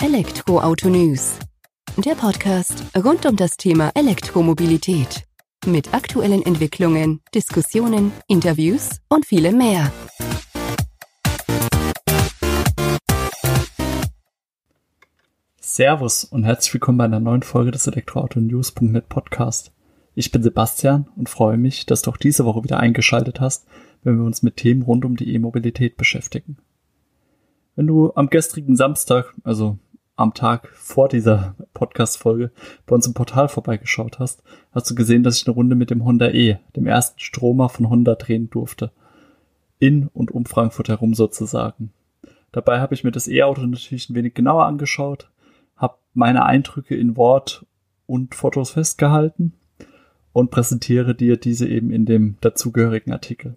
Elektroauto News. Der Podcast rund um das Thema Elektromobilität. Mit aktuellen Entwicklungen, Diskussionen, Interviews und vielem mehr. Servus und herzlich willkommen bei einer neuen Folge des Elektroauto-News.net Podcast. Ich bin Sebastian und freue mich, dass du auch diese Woche wieder eingeschaltet hast, wenn wir uns mit Themen rund um die E-Mobilität beschäftigen. Wenn du am gestrigen Samstag, also am Tag vor dieser Podcast-Folge, bei uns im Portal vorbeigeschaut hast, hast du gesehen, dass ich eine Runde mit dem Honda E, dem ersten Stromer von Honda, drehen durfte. In und um Frankfurt herum sozusagen. Dabei habe ich mir das E-Auto natürlich ein wenig genauer angeschaut, habe meine Eindrücke in Wort und Fotos festgehalten und präsentiere dir diese eben in dem dazugehörigen Artikel.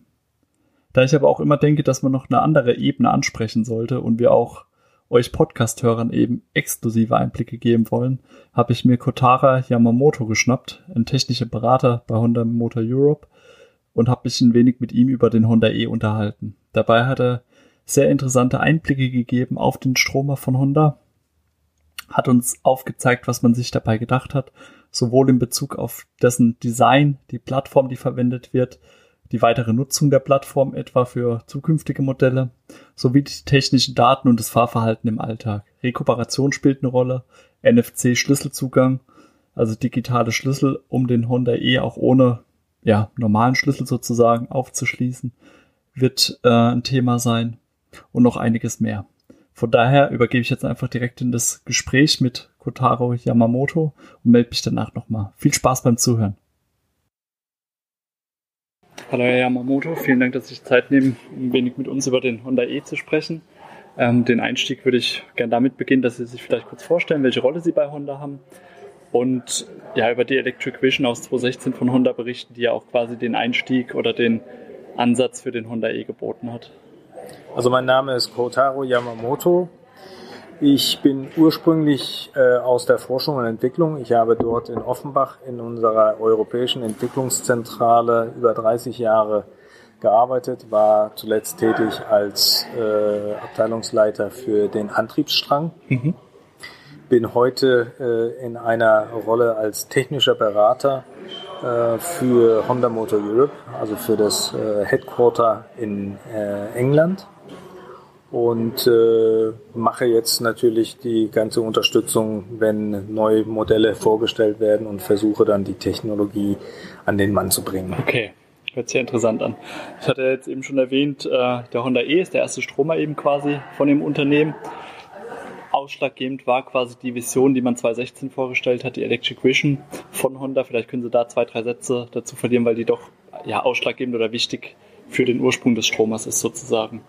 Da ich aber auch immer denke, dass man noch eine andere Ebene ansprechen sollte und wir auch euch Podcast-Hörern eben exklusive Einblicke geben wollen, habe ich mir Kotara Yamamoto geschnappt, ein technischer Berater bei Honda Motor Europe, und habe mich ein wenig mit ihm über den Honda E unterhalten. Dabei hat er sehr interessante Einblicke gegeben auf den Stromer von Honda, hat uns aufgezeigt, was man sich dabei gedacht hat, sowohl in Bezug auf dessen Design, die Plattform, die verwendet wird, die weitere Nutzung der Plattform etwa für zukünftige Modelle, sowie die technischen Daten und das Fahrverhalten im Alltag. Rekuperation spielt eine Rolle, NFC-Schlüsselzugang, also digitale Schlüssel, um den Honda E auch ohne ja, normalen Schlüssel sozusagen aufzuschließen, wird äh, ein Thema sein und noch einiges mehr. Von daher übergebe ich jetzt einfach direkt in das Gespräch mit Kotaro Yamamoto und melde mich danach nochmal. Viel Spaß beim Zuhören. Hallo Herr Yamamoto, vielen Dank, dass Sie sich Zeit nehmen, ein wenig mit uns über den Honda E zu sprechen. Ähm, den Einstieg würde ich gerne damit beginnen, dass Sie sich vielleicht kurz vorstellen, welche Rolle Sie bei Honda haben und ja über die Electric Vision aus 2016 von Honda berichten, die ja auch quasi den Einstieg oder den Ansatz für den Honda E geboten hat. Also mein Name ist Kotaro Yamamoto. Ich bin ursprünglich äh, aus der Forschung und Entwicklung. Ich habe dort in Offenbach in unserer europäischen Entwicklungszentrale über 30 Jahre gearbeitet, war zuletzt tätig als äh, Abteilungsleiter für den Antriebsstrang. Mhm. Bin heute äh, in einer Rolle als technischer Berater äh, für Honda Motor Europe, also für das äh, Headquarter in äh, England und äh, mache jetzt natürlich die ganze Unterstützung, wenn neue Modelle vorgestellt werden und versuche dann die Technologie an den Mann zu bringen. Okay, hört sich interessant an. Ich hatte jetzt eben schon erwähnt, äh, der Honda E ist der erste Stromer eben quasi von dem Unternehmen. Ausschlaggebend war quasi die Vision, die man 2016 vorgestellt hat, die Electric Vision von Honda. Vielleicht können Sie da zwei, drei Sätze dazu verlieren, weil die doch ja ausschlaggebend oder wichtig für den Ursprung des Stromers ist sozusagen.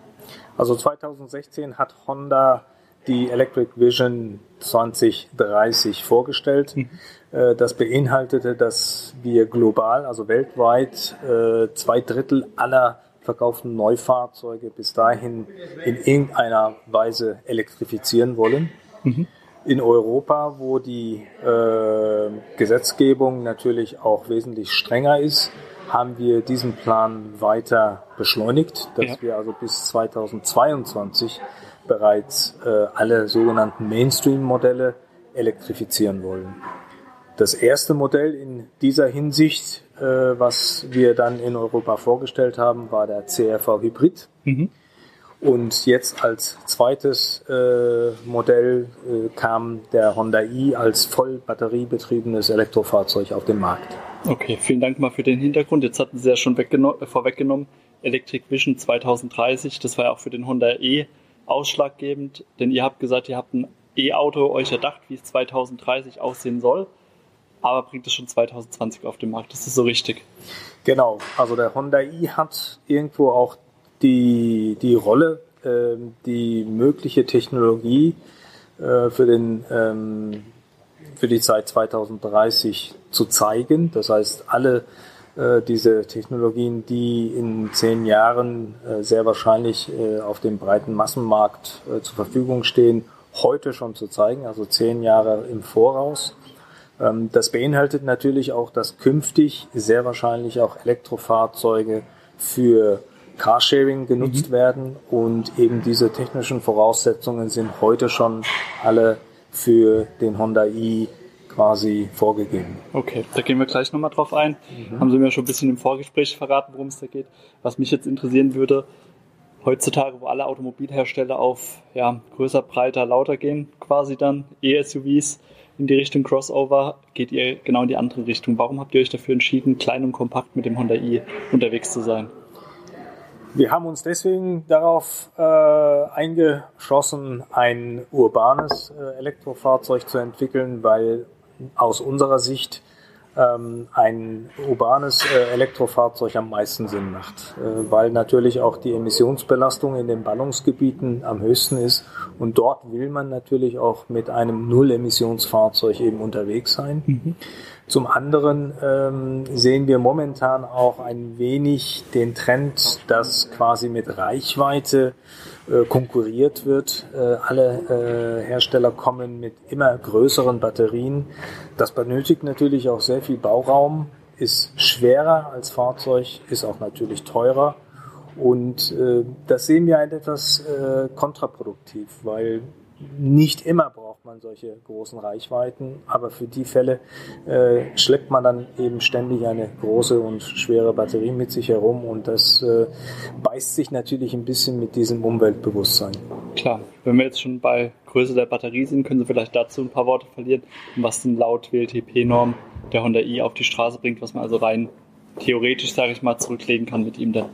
Also 2016 hat Honda die Electric Vision 2030 vorgestellt. Mhm. Äh, das beinhaltete, dass wir global, also weltweit, äh, zwei Drittel aller verkauften Neufahrzeuge bis dahin in irgendeiner Weise elektrifizieren wollen. Mhm. In Europa, wo die äh, Gesetzgebung natürlich auch wesentlich strenger ist, haben wir diesen Plan weiter beschleunigt, dass ja. wir also bis 2022 bereits äh, alle sogenannten Mainstream-Modelle elektrifizieren wollen. Das erste Modell in dieser Hinsicht, äh, was wir dann in Europa vorgestellt haben, war der CRV Hybrid. Mhm. Und jetzt als zweites äh, Modell äh, kam der Honda i als voll batteriebetriebenes Elektrofahrzeug auf den Markt. Okay, vielen Dank mal für den Hintergrund. Jetzt hatten Sie ja schon äh, vorweggenommen, Electric Vision 2030, das war ja auch für den Honda E ausschlaggebend, denn ihr habt gesagt, ihr habt ein E-Auto euch erdacht, wie es 2030 aussehen soll, aber bringt es schon 2020 auf den Markt. Das ist so richtig. Genau, also der Honda i hat irgendwo auch die, die Rolle, äh, die mögliche Technologie äh, für den ähm, für die Zeit 2030 zu zeigen. Das heißt, alle äh, diese Technologien, die in zehn Jahren äh, sehr wahrscheinlich äh, auf dem breiten Massenmarkt äh, zur Verfügung stehen, heute schon zu zeigen, also zehn Jahre im Voraus. Ähm, das beinhaltet natürlich auch, dass künftig sehr wahrscheinlich auch Elektrofahrzeuge für Carsharing genutzt mhm. werden und eben diese technischen Voraussetzungen sind heute schon alle für den Honda i quasi vorgegeben. Okay, da gehen wir gleich nochmal drauf ein. Mhm. Haben Sie mir schon ein bisschen im Vorgespräch verraten, worum es da geht. Was mich jetzt interessieren würde, heutzutage, wo alle Automobilhersteller auf ja, größer, breiter, lauter gehen, quasi dann E-SUVs in die Richtung Crossover, geht ihr genau in die andere Richtung. Warum habt ihr euch dafür entschieden, klein und kompakt mit dem Honda i unterwegs zu sein? Wir haben uns deswegen darauf äh, eingeschossen, ein urbanes äh, Elektrofahrzeug zu entwickeln, weil aus unserer Sicht ähm, ein urbanes äh, Elektrofahrzeug am meisten Sinn macht, äh, weil natürlich auch die Emissionsbelastung in den Ballungsgebieten am höchsten ist und dort will man natürlich auch mit einem Null-Emissionsfahrzeug eben unterwegs sein. Mhm. Zum anderen ähm, sehen wir momentan auch ein wenig den Trend, dass quasi mit Reichweite äh, konkurriert wird. Äh, alle äh, Hersteller kommen mit immer größeren Batterien. Das benötigt natürlich auch sehr viel Bauraum, ist schwerer als Fahrzeug, ist auch natürlich teurer. Und äh, das sehen wir etwas äh, kontraproduktiv, weil nicht immer braucht man solche großen Reichweiten, aber für die Fälle äh, schleppt man dann eben ständig eine große und schwere Batterie mit sich herum und das äh, beißt sich natürlich ein bisschen mit diesem Umweltbewusstsein. Klar, wenn wir jetzt schon bei Größe der Batterie sind, können Sie vielleicht dazu ein paar Worte verlieren, was denn laut WLTP-Norm der Honda i auf die Straße bringt, was man also rein theoretisch, sage ich mal, zurücklegen kann mit ihm dann.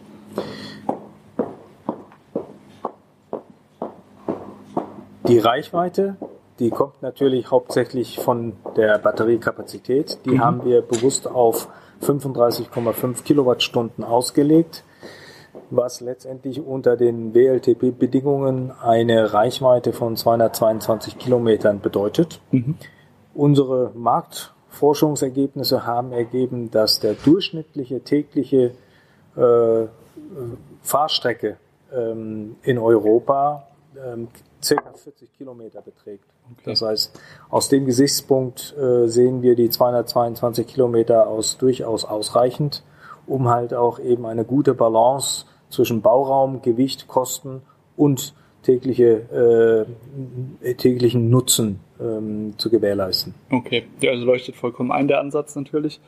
Die Reichweite, die kommt natürlich hauptsächlich von der Batteriekapazität. Die mhm. haben wir bewusst auf 35,5 Kilowattstunden ausgelegt, was letztendlich unter den WLTP-Bedingungen eine Reichweite von 222 Kilometern bedeutet. Mhm. Unsere Marktforschungsergebnisse haben ergeben, dass der durchschnittliche tägliche äh, Fahrstrecke ähm, in Europa ähm, circa 40 Kilometer beträgt. Okay. Das heißt, aus dem Gesichtspunkt äh, sehen wir die 222 Kilometer aus durchaus ausreichend, um halt auch eben eine gute Balance zwischen Bauraum, Gewicht, Kosten und tägliche, äh, täglichen Nutzen ähm, zu gewährleisten. Okay, ja, also leuchtet vollkommen ein der Ansatz natürlich.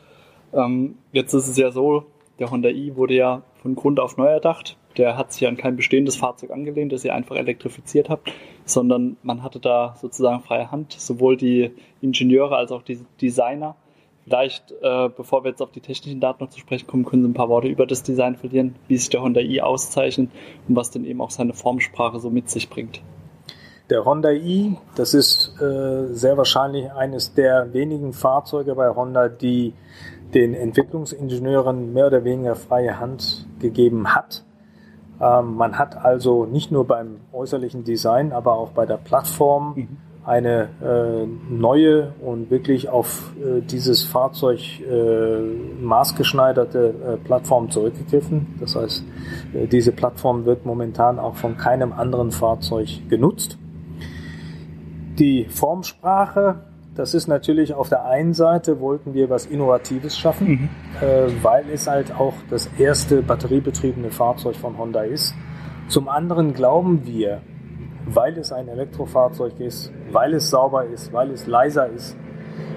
Ähm, jetzt ist es ja so, der Honda i wurde ja von Grund auf neu erdacht. Der hat sich an kein bestehendes Fahrzeug angelehnt, das ihr einfach elektrifiziert habt, sondern man hatte da sozusagen freie Hand, sowohl die Ingenieure als auch die Designer. Vielleicht, äh, bevor wir jetzt auf die technischen Daten noch zu sprechen kommen, können Sie ein paar Worte über das Design verlieren, wie sich der Honda i auszeichnet und was denn eben auch seine Formsprache so mit sich bringt. Der Honda i, das ist äh, sehr wahrscheinlich eines der wenigen Fahrzeuge bei Honda, die den Entwicklungsingenieuren mehr oder weniger freie Hand gegeben hat. Ähm, man hat also nicht nur beim äußerlichen Design, aber auch bei der Plattform mhm. eine äh, neue und wirklich auf äh, dieses Fahrzeug äh, maßgeschneiderte äh, Plattform zurückgegriffen. Das heißt, äh, diese Plattform wird momentan auch von keinem anderen Fahrzeug genutzt. Die Formsprache das ist natürlich auf der einen Seite wollten wir was Innovatives schaffen, mhm. äh, weil es halt auch das erste batteriebetriebene Fahrzeug von Honda ist. Zum anderen glauben wir, weil es ein Elektrofahrzeug ist, weil es sauber ist, weil es leiser ist,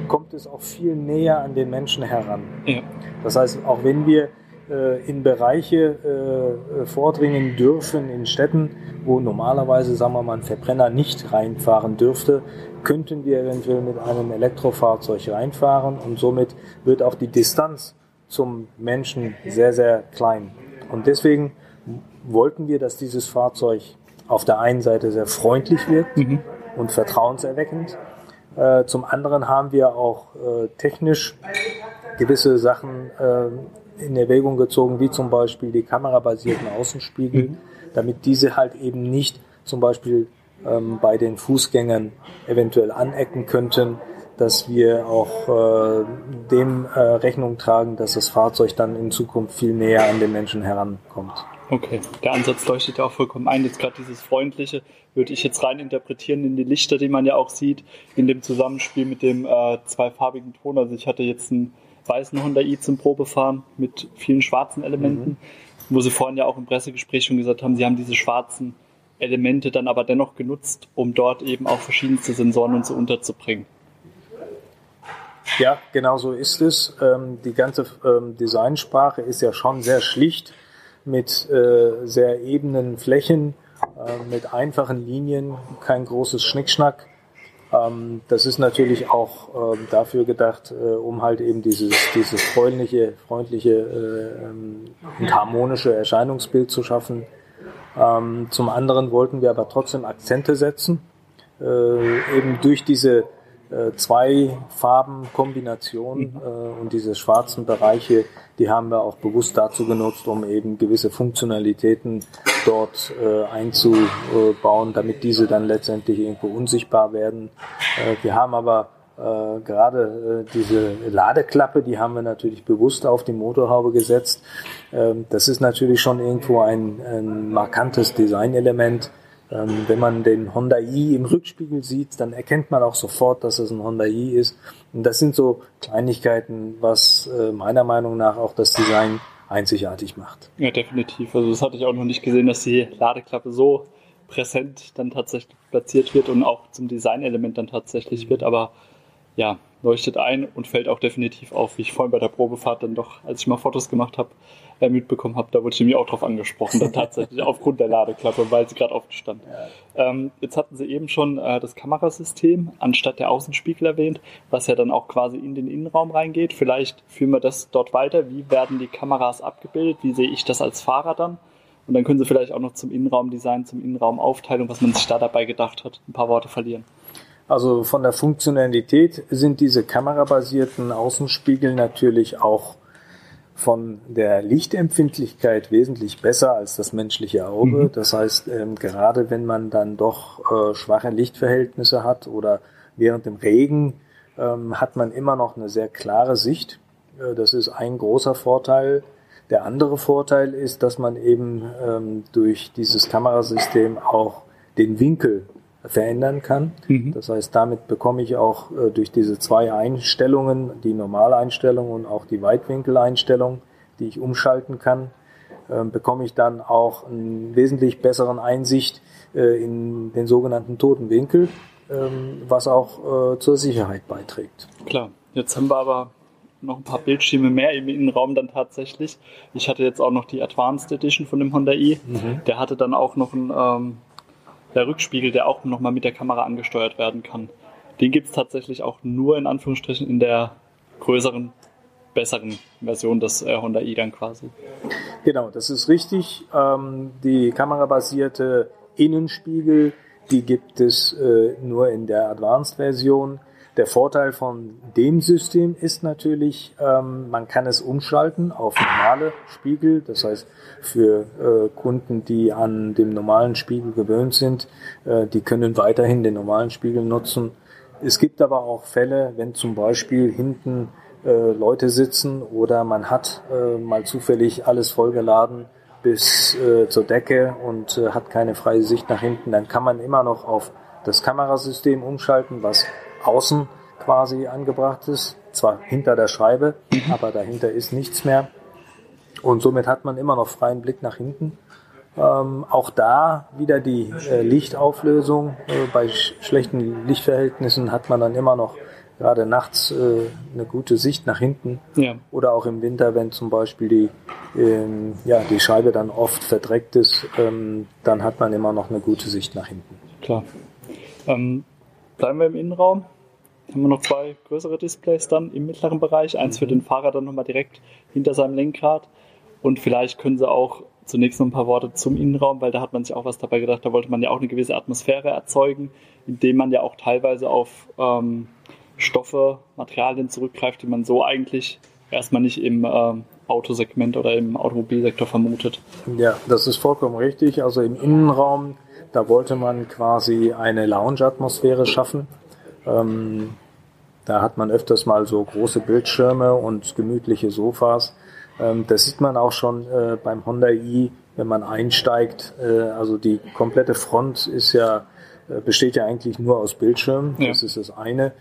kommt es auch viel näher an den Menschen heran. Ja. Das heißt, auch wenn wir in Bereiche äh, vordringen dürfen in Städten, wo normalerweise, sagen wir mal, ein Verbrenner nicht reinfahren dürfte, könnten wir eventuell mit einem Elektrofahrzeug reinfahren und somit wird auch die Distanz zum Menschen sehr, sehr klein. Und deswegen wollten wir, dass dieses Fahrzeug auf der einen Seite sehr freundlich wird mhm. und vertrauenserweckend. Äh, zum anderen haben wir auch äh, technisch gewisse Sachen äh, in Erwägung gezogen, wie zum Beispiel die kamerabasierten Außenspiegel, mhm. damit diese halt eben nicht zum Beispiel ähm, bei den Fußgängern eventuell anecken könnten, dass wir auch äh, dem äh, Rechnung tragen, dass das Fahrzeug dann in Zukunft viel näher an den Menschen herankommt. Okay, der Ansatz leuchtet ja auch vollkommen ein. Jetzt gerade dieses Freundliche würde ich jetzt rein interpretieren in die Lichter, die man ja auch sieht, in dem Zusammenspiel mit dem äh, zweifarbigen Ton. Also ich hatte jetzt einen weißen Honda i zum Probefahren mit vielen schwarzen Elementen. Mhm. wo Sie vorhin ja auch im Pressegespräch schon gesagt haben, Sie haben diese schwarzen Elemente dann aber dennoch genutzt, um dort eben auch verschiedenste Sensoren und so unterzubringen. Ja, genau so ist es. Ähm, die ganze ähm, Designsprache ist ja schon sehr schlicht mit äh, sehr ebenen Flächen, äh, mit einfachen Linien, kein großes Schnickschnack. Ähm, das ist natürlich auch ähm, dafür gedacht, äh, um halt eben dieses, dieses freundliche, freundliche äh, ähm, und harmonische Erscheinungsbild zu schaffen. Zum anderen wollten wir aber trotzdem Akzente setzen, äh, eben durch diese zwei Farbenkombination mhm. äh, und diese schwarzen Bereiche, die haben wir auch bewusst dazu genutzt, um eben gewisse Funktionalitäten dort äh, einzubauen, damit diese dann letztendlich irgendwo unsichtbar werden. Äh, wir haben aber äh, gerade äh, diese Ladeklappe, die haben wir natürlich bewusst auf die Motorhaube gesetzt. Ähm, das ist natürlich schon irgendwo ein, ein markantes Designelement. Ähm, wenn man den Honda i im Rückspiegel sieht, dann erkennt man auch sofort, dass es ein Honda i ist. Und das sind so Kleinigkeiten, was äh, meiner Meinung nach auch das Design einzigartig macht. Ja, definitiv. Also das hatte ich auch noch nicht gesehen, dass die Ladeklappe so präsent dann tatsächlich platziert wird und auch zum Designelement dann tatsächlich wird. Aber ja, leuchtet ein und fällt auch definitiv auf, wie ich vorhin bei der Probefahrt dann doch, als ich mal Fotos gemacht habe, äh, mitbekommen habe, da wurde ich nämlich auch drauf angesprochen, dann tatsächlich aufgrund der Ladeklappe, weil sie gerade offen stand. Ja. Ähm, jetzt hatten sie eben schon äh, das Kamerasystem anstatt der Außenspiegel erwähnt, was ja dann auch quasi in den Innenraum reingeht. Vielleicht führen wir das dort weiter. Wie werden die Kameras abgebildet? Wie sehe ich das als Fahrer dann? Und dann können Sie vielleicht auch noch zum Innenraumdesign, zum Innenraumaufteilung, was man sich da dabei gedacht hat, ein paar Worte verlieren. Also von der Funktionalität sind diese kamerabasierten Außenspiegel natürlich auch von der Lichtempfindlichkeit wesentlich besser als das menschliche Auge. Mhm. Das heißt, ähm, gerade wenn man dann doch äh, schwache Lichtverhältnisse hat oder während dem Regen, ähm, hat man immer noch eine sehr klare Sicht. Äh, das ist ein großer Vorteil. Der andere Vorteil ist, dass man eben ähm, durch dieses Kamerasystem auch den Winkel verändern kann. Mhm. Das heißt, damit bekomme ich auch äh, durch diese zwei Einstellungen, die Normaleinstellung und auch die Weitwinkeleinstellung, die ich umschalten kann, äh, bekomme ich dann auch einen wesentlich besseren Einsicht äh, in den sogenannten toten Winkel, ähm, was auch äh, zur Sicherheit beiträgt. Klar, jetzt haben wir aber noch ein paar Bildschirme mehr im Innenraum dann tatsächlich. Ich hatte jetzt auch noch die Advanced Edition von dem Honda i. Mhm. Der hatte dann auch noch ein ähm, der Rückspiegel, der auch nochmal mit der Kamera angesteuert werden kann. Den gibt es tatsächlich auch nur in Anführungsstrichen in der größeren, besseren Version des äh, Honda i dann quasi. Genau, das ist richtig. Ähm, die kamerabasierte Innenspiegel, die gibt es äh, nur in der Advanced-Version. Der Vorteil von dem System ist natürlich, ähm, man kann es umschalten auf normale Spiegel. Das heißt, für äh, Kunden, die an dem normalen Spiegel gewöhnt sind, äh, die können weiterhin den normalen Spiegel nutzen. Es gibt aber auch Fälle, wenn zum Beispiel hinten äh, Leute sitzen oder man hat äh, mal zufällig alles vollgeladen bis äh, zur Decke und äh, hat keine freie Sicht nach hinten, dann kann man immer noch auf das Kamerasystem umschalten, was außen quasi angebracht ist, zwar hinter der Scheibe, aber dahinter ist nichts mehr. Und somit hat man immer noch freien Blick nach hinten. Ähm, auch da wieder die äh, Lichtauflösung. Äh, bei sch schlechten Lichtverhältnissen hat man dann immer noch gerade nachts äh, eine gute Sicht nach hinten. Ja. Oder auch im Winter, wenn zum Beispiel die, ähm, ja, die Scheibe dann oft verdreckt ist, ähm, dann hat man immer noch eine gute Sicht nach hinten. Klar. Ähm, bleiben wir im Innenraum haben wir noch zwei größere Displays dann im mittleren Bereich. Eins für den Fahrer dann nochmal direkt hinter seinem Lenkrad. Und vielleicht können sie auch zunächst noch ein paar Worte zum Innenraum, weil da hat man sich auch was dabei gedacht. Da wollte man ja auch eine gewisse Atmosphäre erzeugen, indem man ja auch teilweise auf ähm, Stoffe, Materialien zurückgreift, die man so eigentlich erstmal nicht im ähm, Autosegment oder im Automobilsektor vermutet. Ja, das ist vollkommen richtig. Also im Innenraum, da wollte man quasi eine Lounge-Atmosphäre schaffen. Ähm, da hat man öfters mal so große Bildschirme und gemütliche Sofas. Ähm, das sieht man auch schon äh, beim Honda i, wenn man einsteigt. Äh, also die komplette Front ist ja, äh, besteht ja eigentlich nur aus Bildschirmen. Ja. Das ist das eine.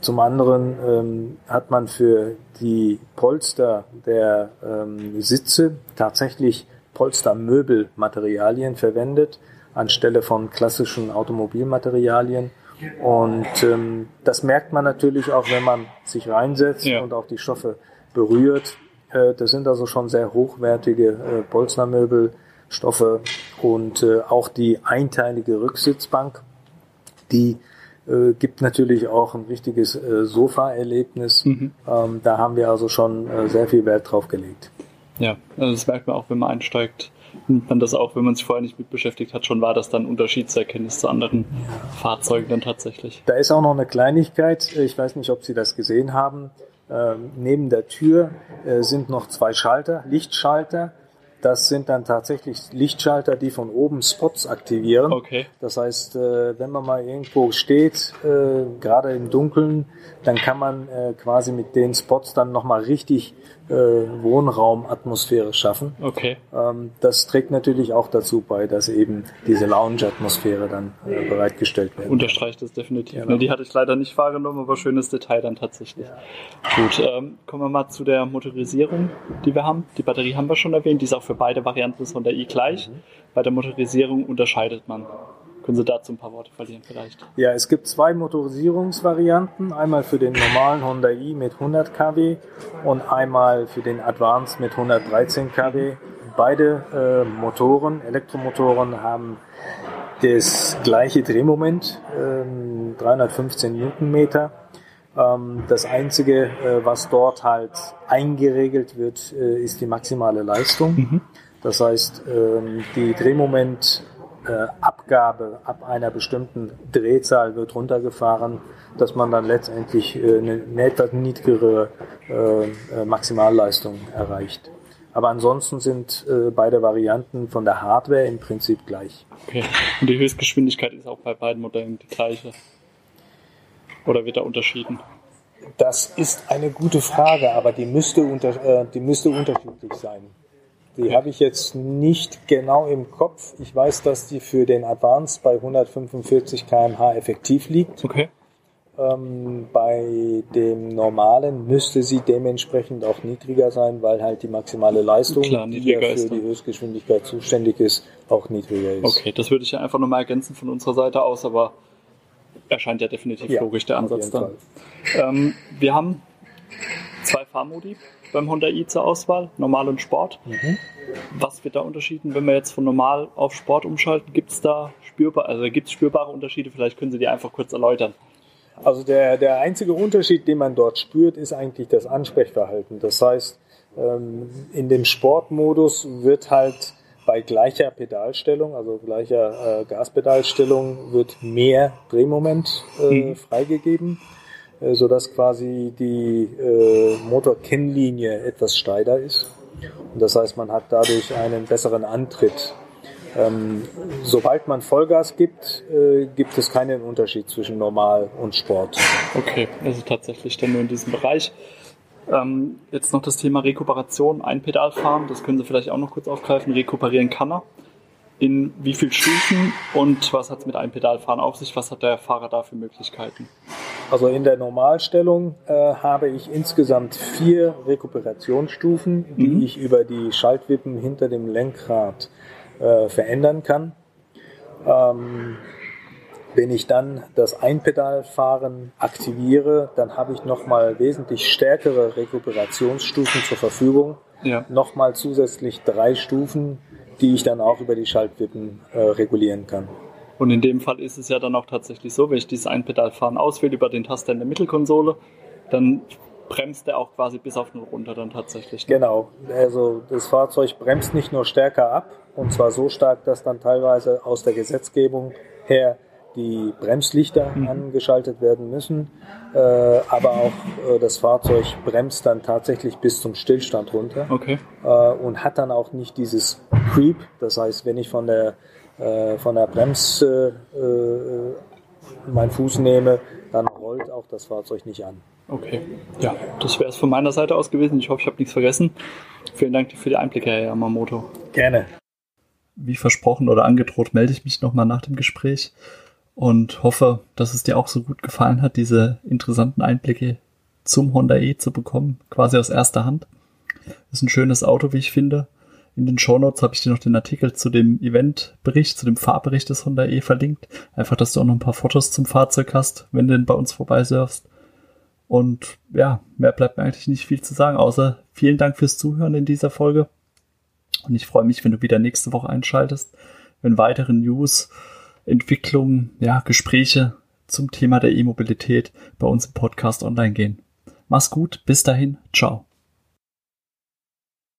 Zum anderen ähm, hat man für die Polster der ähm, Sitze tatsächlich Polstermöbelmaterialien verwendet, anstelle von klassischen Automobilmaterialien. Und ähm, das merkt man natürlich auch, wenn man sich reinsetzt ja. und auch die Stoffe berührt. Äh, das sind also schon sehr hochwertige äh, Polstermöbelstoffe und äh, auch die einteilige Rücksitzbank, die äh, gibt natürlich auch ein richtiges äh, Sofa-Erlebnis. Mhm. Ähm, da haben wir also schon äh, sehr viel Wert drauf gelegt. Ja, also das merkt man auch, wenn man einsteigt. Nimmt man das auch, wenn man sich vorher nicht mit beschäftigt hat, schon war das dann Unterschied zu erkennen zu anderen Fahrzeugen dann tatsächlich. Da ist auch noch eine Kleinigkeit. Ich weiß nicht, ob Sie das gesehen haben. Ähm, neben der Tür äh, sind noch zwei Schalter, Lichtschalter. Das sind dann tatsächlich Lichtschalter, die von oben Spots aktivieren. Okay. Das heißt, äh, wenn man mal irgendwo steht, äh, gerade im Dunkeln, dann kann man äh, quasi mit den Spots dann nochmal richtig Wohnraumatmosphäre schaffen. Okay. Ähm, das trägt natürlich auch dazu bei, dass eben diese Lounge-Atmosphäre dann bereitgestellt wird. Unterstreicht das definitiv. Genau. Die hatte ich leider nicht wahrgenommen, aber schönes Detail dann tatsächlich. Ja. Gut, ähm, kommen wir mal zu der Motorisierung, die wir haben. Die Batterie haben wir schon erwähnt, die ist auch für beide Varianten des Honda i gleich. Mhm. Bei der Motorisierung unterscheidet man. Können Sie dazu ein paar Worte verlieren vielleicht? Ja, es gibt zwei Motorisierungsvarianten. Einmal für den normalen Honda i mit 100 kW und einmal für den Advanced mit 113 kW. Beide äh, Motoren, Elektromotoren, haben das gleiche Drehmoment, äh, 315 Newtonmeter. Ähm, das Einzige, äh, was dort halt eingeregelt wird, äh, ist die maximale Leistung. Mhm. Das heißt, ähm, die Drehmomentabgabe ab einer bestimmten Drehzahl wird runtergefahren, dass man dann letztendlich äh, eine etwas niedrigere Maximalleistung erreicht. Aber ansonsten sind beide Varianten von der Hardware im Prinzip gleich. Okay. Und die Höchstgeschwindigkeit ist auch bei beiden Modellen die gleiche? Oder wird da unterschieden? Das ist eine gute Frage, aber die müsste, unter, äh, die müsste unterschiedlich sein. Die habe ich jetzt nicht genau im Kopf. Ich weiß, dass die für den Advanced bei 145 km/h effektiv liegt. Okay. Ähm, bei dem normalen müsste sie dementsprechend auch niedriger sein, weil halt die maximale Leistung, Klar, die ja für die Höchstgeschwindigkeit zuständig ist, auch niedriger ist. Okay, das würde ich ja einfach nochmal ergänzen von unserer Seite aus, aber erscheint ja definitiv ja, logisch der Ansatz dann. Ähm, wir haben zwei Fahrmodi beim Honda i zur Auswahl, Normal und Sport. Mhm. Was wird da unterschieden, wenn wir jetzt von Normal auf Sport umschalten? Gibt es da spürbar, also gibt spürbare Unterschiede? Vielleicht können Sie die einfach kurz erläutern. Also der, der einzige Unterschied, den man dort spürt, ist eigentlich das Ansprechverhalten. Das heißt, ähm, in dem Sportmodus wird halt bei gleicher Pedalstellung, also gleicher äh, Gaspedalstellung, wird mehr Drehmoment äh, mhm. freigegeben, sodass quasi die äh, Motorkennlinie etwas steiler ist. Und das heißt, man hat dadurch einen besseren Antritt. Ähm, sobald man Vollgas gibt, äh, gibt es keinen Unterschied zwischen Normal und Sport. Okay, also tatsächlich dann nur in diesem Bereich. Ähm, jetzt noch das Thema Rekuperation, Einpedalfahren, das können Sie vielleicht auch noch kurz aufgreifen. Rekuperieren kann er. In wie viel Stufen und was hat es mit Einpedalfahren auf sich? Was hat der Fahrer da für Möglichkeiten? Also in der Normalstellung äh, habe ich insgesamt vier Rekuperationsstufen, die mhm. ich über die Schaltwippen hinter dem Lenkrad äh, verändern kann. Ähm, wenn ich dann das Einpedalfahren aktiviere, dann habe ich nochmal wesentlich stärkere Rekuperationsstufen zur Verfügung. Ja. Nochmal zusätzlich drei Stufen, die ich dann auch über die Schaltwippen äh, regulieren kann. Und in dem Fall ist es ja dann auch tatsächlich so, wenn ich dieses Einpedalfahren auswähle über den Taster in der Mittelkonsole, dann bremst er auch quasi bis auf den runter dann tatsächlich. Ne? Genau, also das Fahrzeug bremst nicht nur stärker ab, und zwar so stark, dass dann teilweise aus der Gesetzgebung her die Bremslichter mhm. angeschaltet werden müssen, äh, aber auch äh, das Fahrzeug bremst dann tatsächlich bis zum Stillstand runter okay. äh, und hat dann auch nicht dieses Creep. Das heißt, wenn ich von der äh, von der Bremse äh, meinen Fuß nehme, dann rollt auch das Fahrzeug nicht an. Okay, ja, das wäre es von meiner Seite aus gewesen. Ich hoffe, ich habe nichts vergessen. Vielen Dank für die Einblicke, Herr Yamamoto. Gerne. Wie versprochen oder angedroht, melde ich mich nochmal nach dem Gespräch und hoffe, dass es dir auch so gut gefallen hat, diese interessanten Einblicke zum Honda E zu bekommen, quasi aus erster Hand. Ist ein schönes Auto, wie ich finde. In den Shownotes habe ich dir noch den Artikel zu dem Eventbericht, zu dem Fahrbericht des Honda E verlinkt. Einfach, dass du auch noch ein paar Fotos zum Fahrzeug hast, wenn du denn bei uns vorbeisurfst. Und ja, mehr bleibt mir eigentlich nicht viel zu sagen, außer vielen Dank fürs Zuhören in dieser Folge. Und ich freue mich, wenn du wieder nächste Woche einschaltest, wenn weitere News, Entwicklungen, ja, Gespräche zum Thema der E-Mobilität bei uns im Podcast online gehen. Mach's gut, bis dahin, ciao.